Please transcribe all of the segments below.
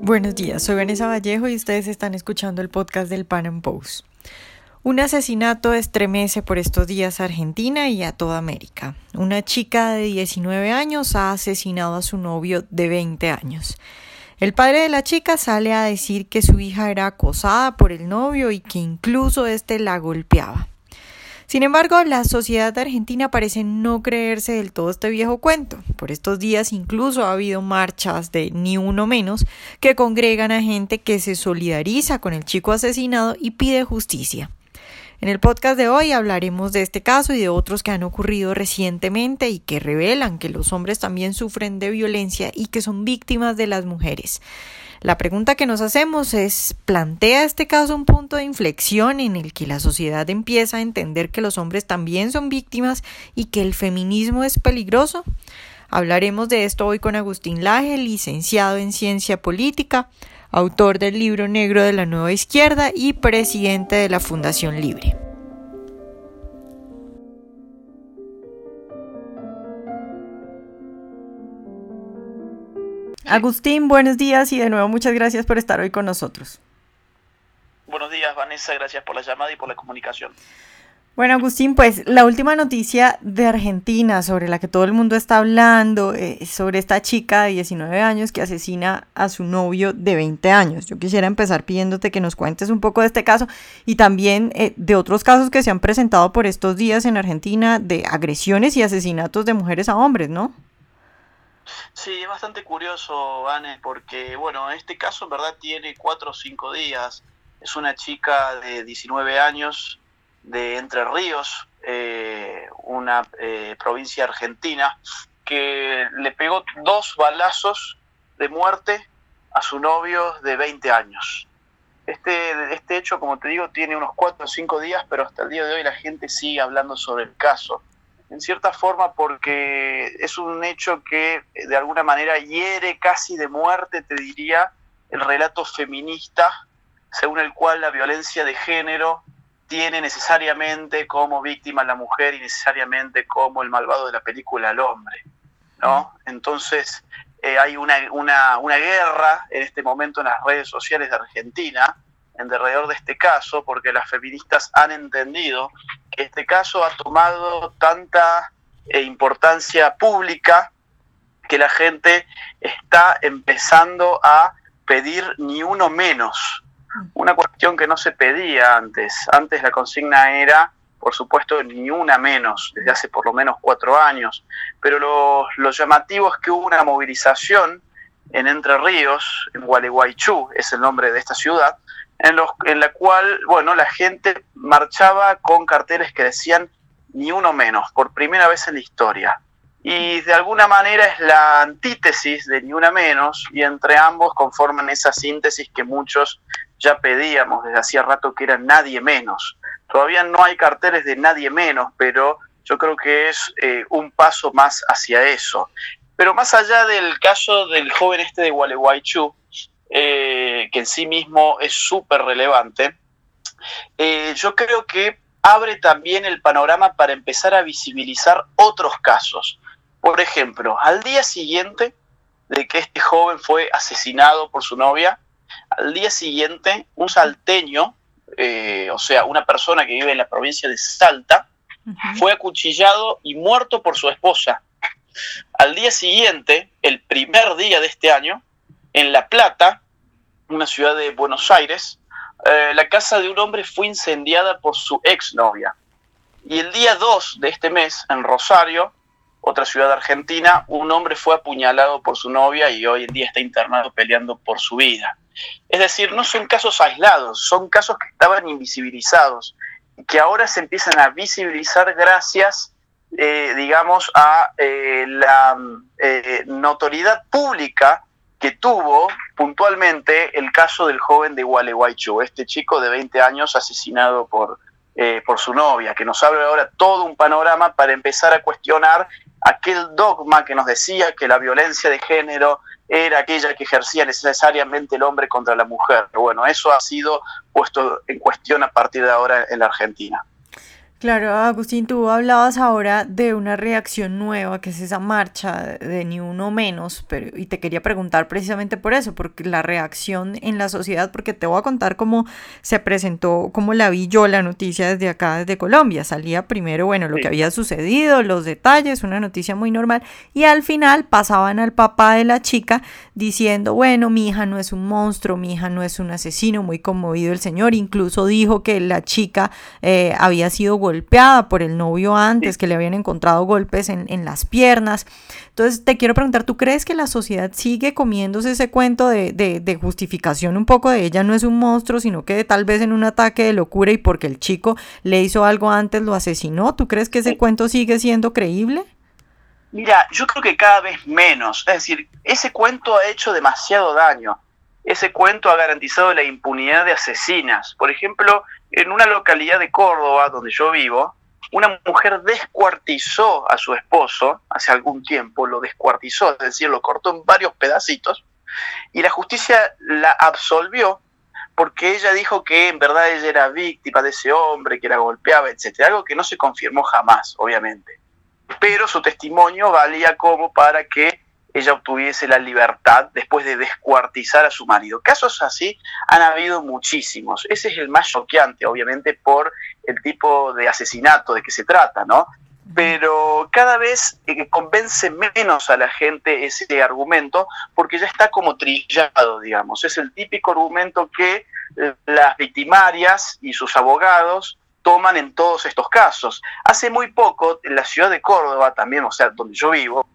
Buenos días, soy Vanessa Vallejo y ustedes están escuchando el podcast del Pan Am Post. Un asesinato estremece por estos días a Argentina y a toda América. Una chica de 19 años ha asesinado a su novio de 20 años. El padre de la chica sale a decir que su hija era acosada por el novio y que incluso éste la golpeaba. Sin embargo, la sociedad argentina parece no creerse del todo este viejo cuento. Por estos días incluso ha habido marchas de ni uno menos que congregan a gente que se solidariza con el chico asesinado y pide justicia. En el podcast de hoy hablaremos de este caso y de otros que han ocurrido recientemente y que revelan que los hombres también sufren de violencia y que son víctimas de las mujeres. La pregunta que nos hacemos es, ¿plantea este caso un punto de inflexión en el que la sociedad empieza a entender que los hombres también son víctimas y que el feminismo es peligroso? Hablaremos de esto hoy con Agustín Laje, licenciado en Ciencia Política, autor del libro negro de la Nueva Izquierda y presidente de la Fundación Libre. Agustín, buenos días y de nuevo muchas gracias por estar hoy con nosotros. Buenos días, Vanessa, gracias por la llamada y por la comunicación. Bueno, Agustín, pues la última noticia de Argentina sobre la que todo el mundo está hablando, eh, sobre esta chica de 19 años que asesina a su novio de 20 años. Yo quisiera empezar pidiéndote que nos cuentes un poco de este caso y también eh, de otros casos que se han presentado por estos días en Argentina de agresiones y asesinatos de mujeres a hombres, ¿no? Sí, es bastante curioso, Anne, porque, bueno, este caso en verdad tiene cuatro o cinco días. Es una chica de 19 años de Entre Ríos, eh, una eh, provincia argentina, que le pegó dos balazos de muerte a su novio de 20 años. Este, este hecho, como te digo, tiene unos cuatro o cinco días, pero hasta el día de hoy la gente sigue hablando sobre el caso en cierta forma porque es un hecho que de alguna manera hiere casi de muerte, te diría, el relato feminista, según el cual la violencia de género tiene necesariamente como víctima a la mujer y necesariamente como el malvado de la película al hombre. ¿no? Entonces eh, hay una, una, una guerra en este momento en las redes sociales de Argentina en alrededor de este caso, porque las feministas han entendido este caso ha tomado tanta eh, importancia pública que la gente está empezando a pedir ni uno menos. Una cuestión que no se pedía antes. Antes la consigna era, por supuesto, ni una menos, desde hace por lo menos cuatro años. Pero lo, lo llamativo es que hubo una movilización en Entre Ríos, en Gualeguaychú, es el nombre de esta ciudad, en, la cual, bueno, la gente marchaba con carteles que decían ni uno menos, por primera vez en la historia. Y de alguna manera es la antítesis de ni una menos, y entre ambos conforman esa síntesis que muchos ya pedíamos desde hacía rato que era nadie menos. Todavía no hay carteles de nadie menos, pero yo creo que es eh, un paso más hacia eso. Pero más allá del caso del joven este de Gualeguaychú, eh, que en sí mismo es súper relevante, eh, yo creo que abre también el panorama para empezar a visibilizar otros casos. Por ejemplo, al día siguiente de que este joven fue asesinado por su novia, al día siguiente un salteño, eh, o sea, una persona que vive en la provincia de Salta, fue acuchillado y muerto por su esposa. Al día siguiente, el primer día de este año, en La Plata, una ciudad de Buenos Aires, eh, la casa de un hombre fue incendiada por su exnovia. Y el día 2 de este mes, en Rosario, otra ciudad argentina, un hombre fue apuñalado por su novia y hoy en día está internado peleando por su vida. Es decir, no son casos aislados, son casos que estaban invisibilizados y que ahora se empiezan a visibilizar gracias, eh, digamos, a eh, la notoriedad pública que tuvo puntualmente el caso del joven de Gualeguaychú, este chico de 20 años asesinado por, eh, por su novia, que nos abre ahora todo un panorama para empezar a cuestionar aquel dogma que nos decía que la violencia de género era aquella que ejercía necesariamente el hombre contra la mujer. Bueno, eso ha sido puesto en cuestión a partir de ahora en la Argentina. Claro, Agustín, tú hablabas ahora de una reacción nueva, que es esa marcha de ni uno menos, pero, y te quería preguntar precisamente por eso, porque la reacción en la sociedad, porque te voy a contar cómo se presentó, cómo la vi yo la noticia desde acá, desde Colombia. Salía primero, bueno, lo que había sucedido, los detalles, una noticia muy normal, y al final pasaban al papá de la chica diciendo, bueno, mi hija no es un monstruo, mi hija no es un asesino, muy conmovido el señor, incluso dijo que la chica eh, había sido golpeada por el novio antes, que le habían encontrado golpes en, en, las piernas. Entonces, te quiero preguntar, ¿tú crees que la sociedad sigue comiéndose ese cuento de, de, de, justificación un poco de ella no es un monstruo, sino que tal vez en un ataque de locura y porque el chico le hizo algo antes lo asesinó? ¿Tú crees que ese cuento sigue siendo creíble? Mira, yo creo que cada vez menos. Es decir, ese cuento ha hecho demasiado daño. Ese cuento ha garantizado la impunidad de asesinas. Por ejemplo, en una localidad de Córdoba, donde yo vivo, una mujer descuartizó a su esposo hace algún tiempo, lo descuartizó, es decir, lo cortó en varios pedacitos, y la justicia la absolvió porque ella dijo que en verdad ella era víctima de ese hombre, que la golpeaba, etc. Algo que no se confirmó jamás, obviamente. Pero su testimonio valía como para que ella obtuviese la libertad después de descuartizar a su marido. Casos así han habido muchísimos. Ese es el más choqueante, obviamente, por el tipo de asesinato de que se trata, ¿no? Pero cada vez eh, convence menos a la gente ese argumento porque ya está como trillado, digamos. Es el típico argumento que eh, las victimarias y sus abogados toman en todos estos casos. Hace muy poco, en la ciudad de Córdoba también, o sea, donde yo vivo,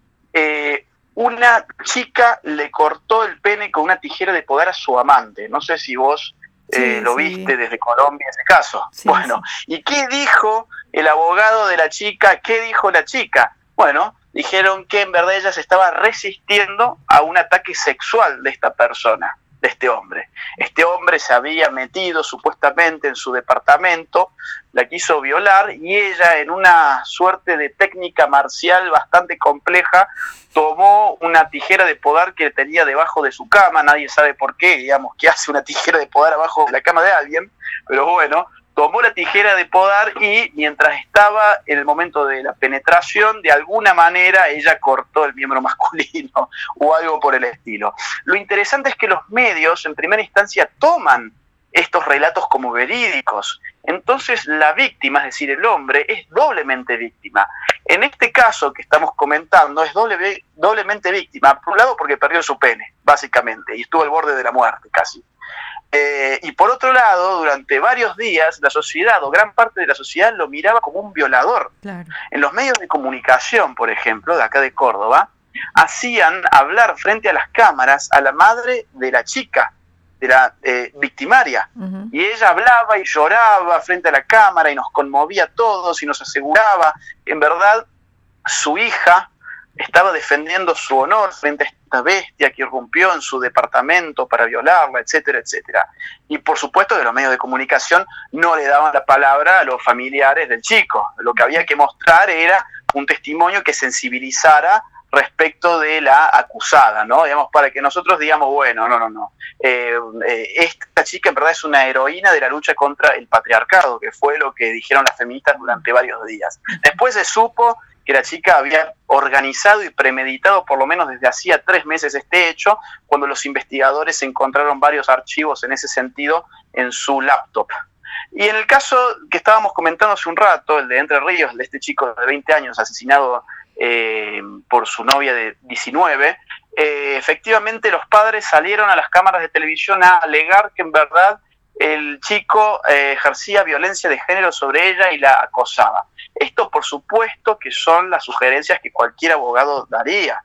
una chica le cortó el pene con una tijera de poder a su amante. No sé si vos eh, lo viste desde Colombia ese caso. bueno, ¿y qué dijo el abogado de la chica? ¿Qué dijo la chica? Bueno, dijeron que en verdad ella se estaba resistiendo a un ataque sexual de esta persona de este hombre. Este hombre se había metido supuestamente en su departamento, la quiso violar y ella en una suerte de técnica marcial bastante compleja tomó una tijera de podar que tenía debajo de su cama, nadie sabe por qué, digamos, que hace una tijera de podar abajo de la cama de alguien, pero bueno, tomó la tijera de podar y mientras estaba en el momento de la penetración, de alguna manera ella cortó el miembro masculino o algo por el estilo. Lo interesante es que los medios en primera instancia toman estos relatos como verídicos. Entonces la víctima, es decir, el hombre, es doblemente víctima. En este caso que estamos comentando, es doble, doblemente víctima, por un lado porque perdió su pene, básicamente, y estuvo al borde de la muerte casi. Eh, y por otro lado, durante varios días, la sociedad o gran parte de la sociedad lo miraba como un violador. En los medios de comunicación, por ejemplo, de acá de Córdoba, hacían hablar frente a las cámaras a la madre de la chica, de la eh, victimaria. Y ella hablaba y lloraba frente a la cámara y nos conmovía a todos y nos aseguraba, en verdad, su hija estaba defendiendo su honor frente a esta bestia que irrumpió en su departamento para violarla, etcétera, etcétera. Y por supuesto que los medios de comunicación no le daban la palabra a los familiares del chico. Lo que había que mostrar era un testimonio que sensibilizara respecto de la acusada, ¿no? Digamos, para que nosotros digamos, bueno, no, no, no. Eh, eh, esta chica en verdad es una heroína de la lucha contra el patriarcado, que fue lo que dijeron las feministas durante varios días. Después se supo que la chica había organizado y premeditado por lo menos desde hacía tres meses este hecho, cuando los investigadores encontraron varios archivos en ese sentido en su laptop. Y en el caso que estábamos comentando hace un rato, el de Entre Ríos, de este chico de 20 años asesinado eh, por su novia de 19, eh, efectivamente los padres salieron a las cámaras de televisión a alegar que en verdad el chico eh, ejercía violencia de género sobre ella y la acosaba. Esto, por supuesto, que son las sugerencias que cualquier abogado daría.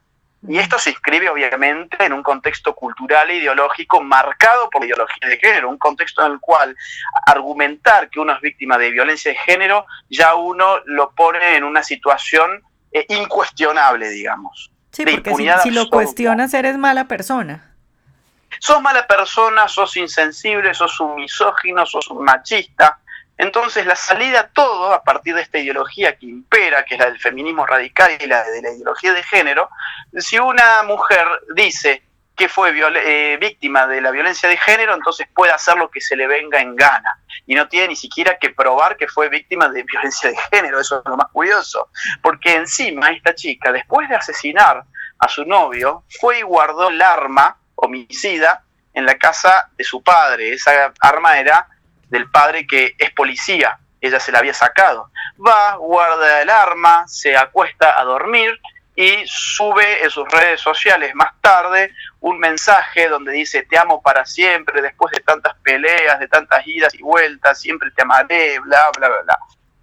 Y esto se inscribe, obviamente, en un contexto cultural e ideológico marcado por la ideología de género, un contexto en el cual argumentar que uno es víctima de violencia de género ya uno lo pone en una situación eh, incuestionable, digamos. Sí, porque si, si lo cuestionas eres mala persona sos mala persona, sos insensible, sos un misógino, sos un machista. Entonces la salida a todo, a partir de esta ideología que impera, que es la del feminismo radical y la de la ideología de género, si una mujer dice que fue eh, víctima de la violencia de género, entonces puede hacer lo que se le venga en gana. Y no tiene ni siquiera que probar que fue víctima de violencia de género, eso es lo más curioso. Porque encima esta chica, después de asesinar a su novio, fue y guardó el arma homicida en la casa de su padre. Esa arma era del padre que es policía, ella se la había sacado. Va, guarda el arma, se acuesta a dormir y sube en sus redes sociales más tarde un mensaje donde dice te amo para siempre, después de tantas peleas, de tantas idas y vueltas, siempre te amaré, bla, bla, bla, bla.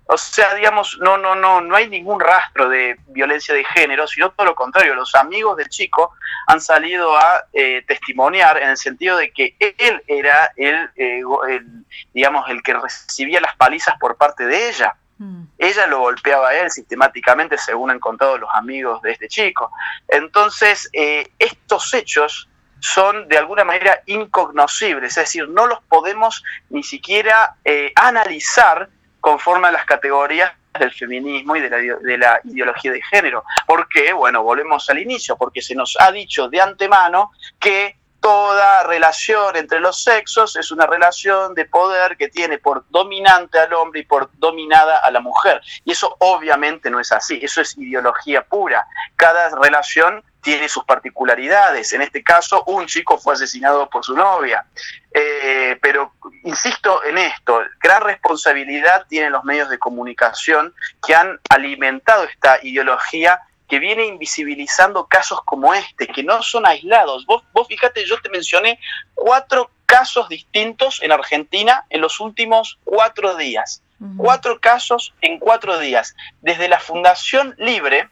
O sea, digamos, no, no, no, no hay ningún rastro de violencia de género, sino todo lo contrario. Los amigos del chico han salido a eh, testimoniar en el sentido de que él era el, eh, el, digamos, el que recibía las palizas por parte de ella. Mm. Ella lo golpeaba a él sistemáticamente, según han contado los amigos de este chico. Entonces, eh, estos hechos son de alguna manera incognoscibles, es decir, no los podemos ni siquiera eh, analizar conforme a las categorías del feminismo y de la, de la, ideología de género. ¿Por qué? Bueno, volvemos al inicio, porque se nos ha dicho de antemano que toda relación entre los sexos es una relación de poder que tiene por dominante al hombre y por dominada a la mujer. Y eso obviamente no es así, eso es ideología pura. Cada relación tiene sus particularidades. En este caso, un chico fue asesinado por su novia. Eh, pero insisto en esto, gran responsabilidad tienen los medios de comunicación que han alimentado esta ideología que viene invisibilizando casos como este, que no son aislados. Vos, vos fíjate, yo te mencioné cuatro casos distintos en Argentina en los últimos cuatro días. Cuatro casos en cuatro días. Desde la Fundación Libre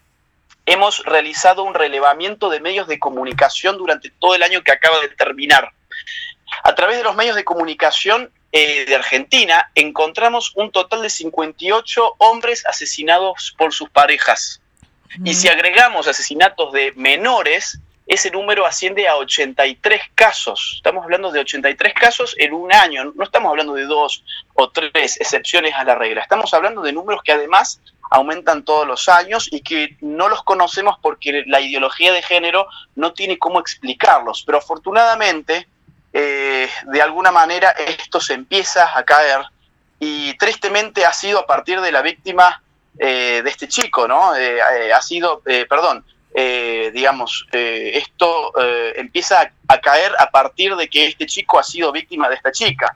hemos realizado un relevamiento de medios de comunicación durante todo el año que acaba de terminar. A través de los medios de comunicación eh, de Argentina encontramos un total de 58 hombres asesinados por sus parejas. Y si agregamos asesinatos de menores, ese número asciende a 83 casos. Estamos hablando de 83 casos en un año, no estamos hablando de dos o tres excepciones a la regla, estamos hablando de números que además aumentan todos los años y que no los conocemos porque la ideología de género no tiene cómo explicarlos. Pero afortunadamente, eh, de alguna manera, esto se empieza a caer y tristemente ha sido a partir de la víctima eh, de este chico, ¿no? Eh, ha sido, perdón, digamos, esto empieza a, caer a partir de que este chico ha sido víctima de esta chica.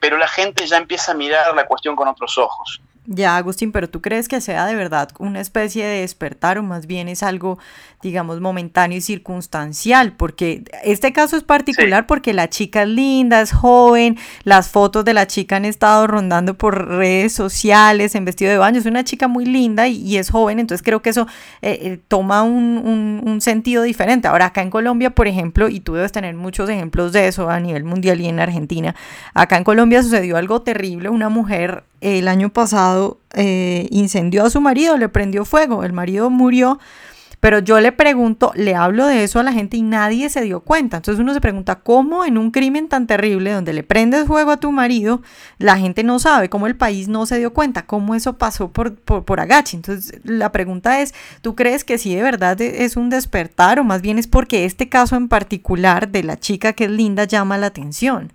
pero la gente ya empieza a mirar la cuestión con otros ojos. Ya, Agustín, pero ¿tú crees que sea de verdad una especie de despertar o más bien es algo, digamos, momentáneo y circunstancial? Porque este caso es particular porque la chica es linda, es joven, las fotos de la chica han estado rondando por redes sociales en vestido de baño, es una chica muy linda y, es joven, entonces creo que eso eh, eh, toma un, un, sentido diferente. Ahora, acá en Colombia, por ejemplo, y tú debes tener muchos ejemplos de eso a nivel mundial y en Argentina, acá en Colombia sucedió algo terrible, una mujer el año pasado eh, incendió a su marido, le prendió fuego, el marido murió, pero yo le pregunto, le hablo de eso a la gente y nadie se dio cuenta. Entonces uno se pregunta, ¿cómo en un crimen tan terrible donde le prendes fuego a tu marido, la gente no sabe, cómo el país no se dio cuenta, cómo eso pasó por, por, por agache? Entonces la pregunta es, ¿tú crees que sí de verdad es un despertar o más bien es porque este caso en particular de la chica que es linda llama la atención?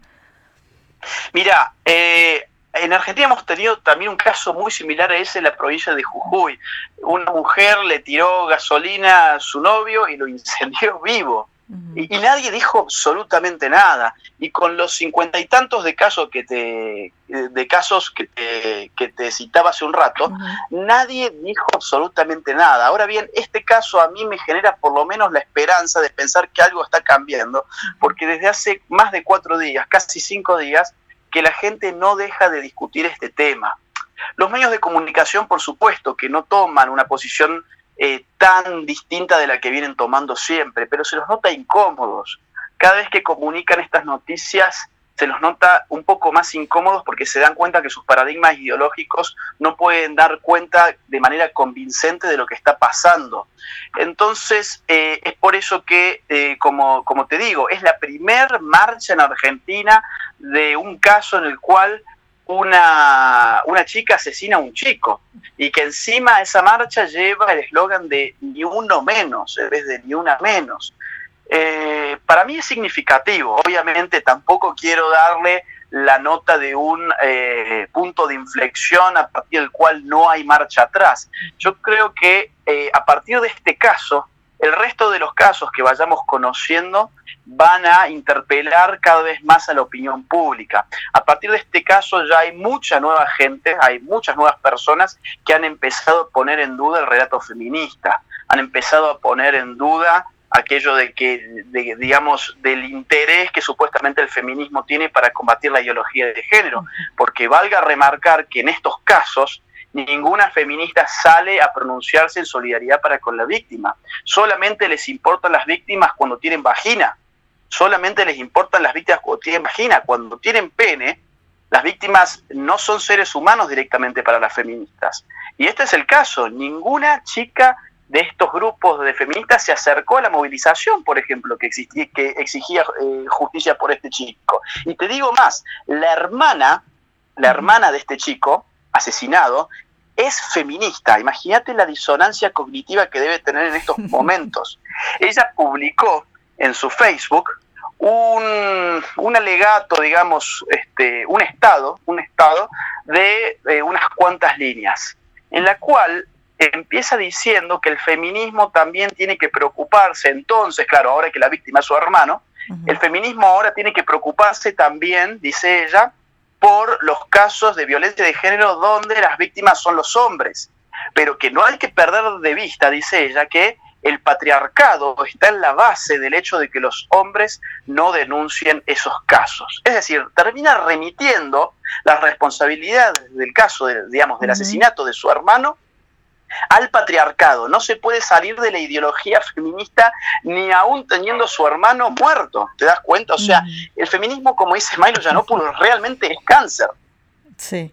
Mira, eh, en Argentina hemos tenido también un caso muy similar a ese en la provincia de Jujuy. Una mujer le tiró gasolina a su novio y lo incendió vivo. y, nadie dijo absolutamente nada. Y con los cincuenta y tantos de casos que te, de casos que te, que te citaba hace un rato, nadie dijo absolutamente nada. Ahora bien, este caso a mí me genera por lo menos la esperanza de pensar que algo está cambiando, porque desde hace más de cuatro días, casi cinco días, que la gente no deja de discutir este tema. Los medios de comunicación, por supuesto, que no toman una posición eh, tan distinta de la que vienen tomando siempre, pero se los nota incómodos. Cada vez que comunican estas noticias, se los nota un poco más incómodos porque se dan cuenta que sus paradigmas ideológicos no pueden dar cuenta de manera convincente de lo que está pasando. Entonces, eh, es por eso que, eh, como, como te digo, es la primer marcha en Argentina de un caso en el cual una, una chica asesina a un chico y que encima esa marcha lleva el eslogan de ni uno menos en vez de ni una menos. Eh, para mí es significativo. Obviamente tampoco quiero darle la nota de un eh, punto de inflexión a partir del cual no hay marcha atrás. Yo creo que eh, a partir de este caso, el resto de los casos que vayamos conociendo van a interpelar cada vez más a la opinión pública. A partir de este caso ya hay mucha nueva gente, hay muchas nuevas personas que han empezado a poner en duda el relato feminista, han empezado a poner en duda aquello de que, digamos, del interés que supuestamente el feminismo tiene para combatir la ideología de género, porque valga remarcar que en estos casos ninguna feminista sale a pronunciarse en solidaridad para con la víctima, solamente les importan las víctimas cuando tienen vagina, solamente les importan las víctimas cuando tienen vagina, cuando tienen pene, las víctimas no son seres humanos directamente para las feministas. Y este es el caso, ninguna chica de estos grupos de feministas se acercó a la movilización, por ejemplo, que, existía, que exigía eh, justicia por este chico. Y te digo más, la hermana, la hermana de este chico asesinado, es feminista. Imagínate la disonancia cognitiva que debe tener en estos momentos. Ella publicó en su Facebook un, un, alegato, digamos, este, un estado, un estado de eh, unas cuantas líneas, en la cual empieza diciendo que el feminismo también tiene que preocuparse, entonces, claro, ahora que la víctima es su hermano, el feminismo ahora tiene que preocuparse también, dice ella, por los casos de violencia de género donde las víctimas son los hombres, pero que no hay que perder de vista, dice ella, que el patriarcado está en la base del hecho de que los hombres no denuncien esos casos. Es decir, termina remitiendo las responsabilidades del caso, digamos, del asesinato de su hermano al patriarcado. No se puede salir de la ideología feminista ni aún teniendo su hermano muerto. ¿Te das cuenta? O sea, el feminismo, como dice Milo Yiannopoulos, realmente es cáncer. Sí.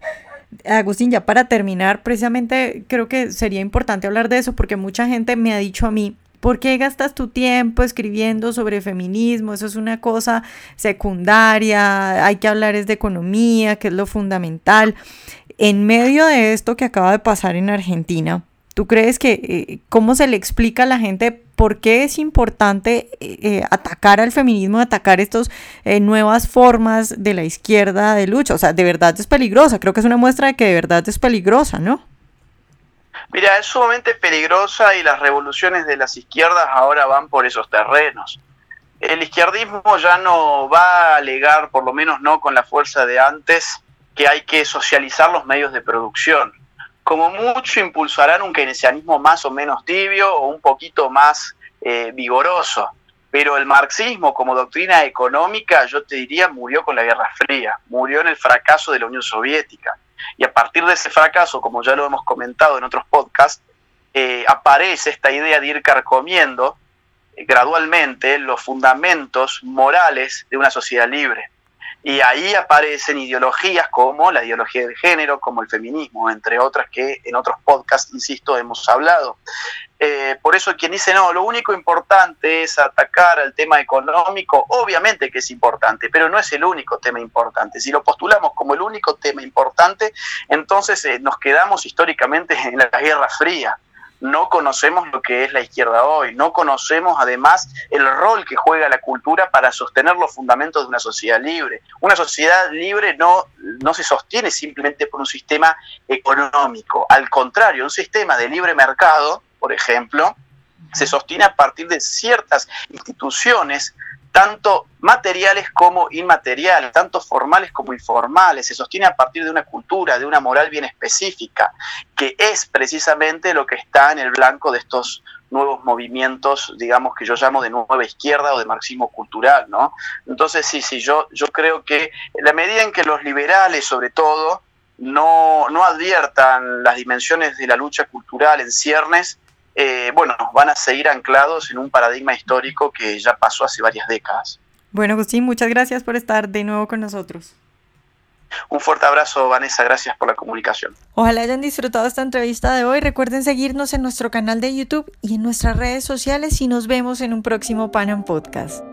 Agustín, ya para terminar, precisamente creo que sería importante hablar de eso porque mucha gente me ha dicho a mí, ¿por qué gastas tu tiempo escribiendo sobre feminismo? Eso es una cosa secundaria, hay que hablar es de economía, que es lo fundamental. En medio de esto que acaba de pasar en Argentina, ¿Tú crees que eh, cómo se le explica a la gente por qué es importante eh, eh, atacar al feminismo, atacar estas nuevas formas de la izquierda de lucha? O sea, de verdad es peligrosa. Creo que es una muestra de que de verdad es peligrosa, ¿no? Mira, es sumamente peligrosa y las revoluciones de las izquierdas ahora van por esos terrenos. El izquierdismo ya no va a alegar, por lo menos no con la fuerza de antes, que hay que socializar los medios de producción como mucho impulsarán un keynesianismo más o menos tibio o un poquito más eh, vigoroso. Pero el marxismo como doctrina económica, yo te diría, murió con la Guerra Fría, murió en el fracaso de la Unión Soviética. Y a partir de ese fracaso, como ya lo hemos comentado en otros podcasts, eh, aparece esta idea de ir carcomiendo eh, gradualmente los fundamentos morales de una sociedad libre. Y ahí aparecen ideologías como la ideología de género, como el feminismo, entre otras que en otros podcasts, insisto, hemos hablado. Eh, por eso quien dice, no, lo único importante es atacar al tema económico, obviamente que es importante, pero no es el único tema importante. Si lo postulamos como el único tema importante, entonces eh, nos quedamos históricamente en la Guerra Fría no conocemos lo que es la izquierda hoy, no conocemos además el rol que juega la cultura para sostener los fundamentos de una sociedad libre. Una sociedad libre no, no se sostiene simplemente por un sistema económico, al contrario, un sistema de libre mercado, por ejemplo, se sostiene a partir de ciertas instituciones tanto materiales como inmateriales, tanto formales como informales, se sostiene a partir de una cultura, de una moral bien específica, que es precisamente lo que está en el blanco de estos nuevos movimientos, digamos que yo llamo de nueva izquierda o de marxismo cultural, ¿no? Entonces sí, sí, yo, yo creo que la medida en que los liberales, sobre todo, no, no adviertan las dimensiones de la lucha cultural en ciernes, eh, bueno, van a seguir anclados en un paradigma histórico que ya pasó hace varias décadas. Bueno, Agustín, muchas gracias por estar de nuevo con nosotros. Un fuerte abrazo, Vanessa. Gracias por la comunicación. Ojalá hayan disfrutado esta entrevista de hoy. Recuerden seguirnos en nuestro canal de YouTube y en nuestras redes sociales y nos vemos en un próximo Panam Podcast.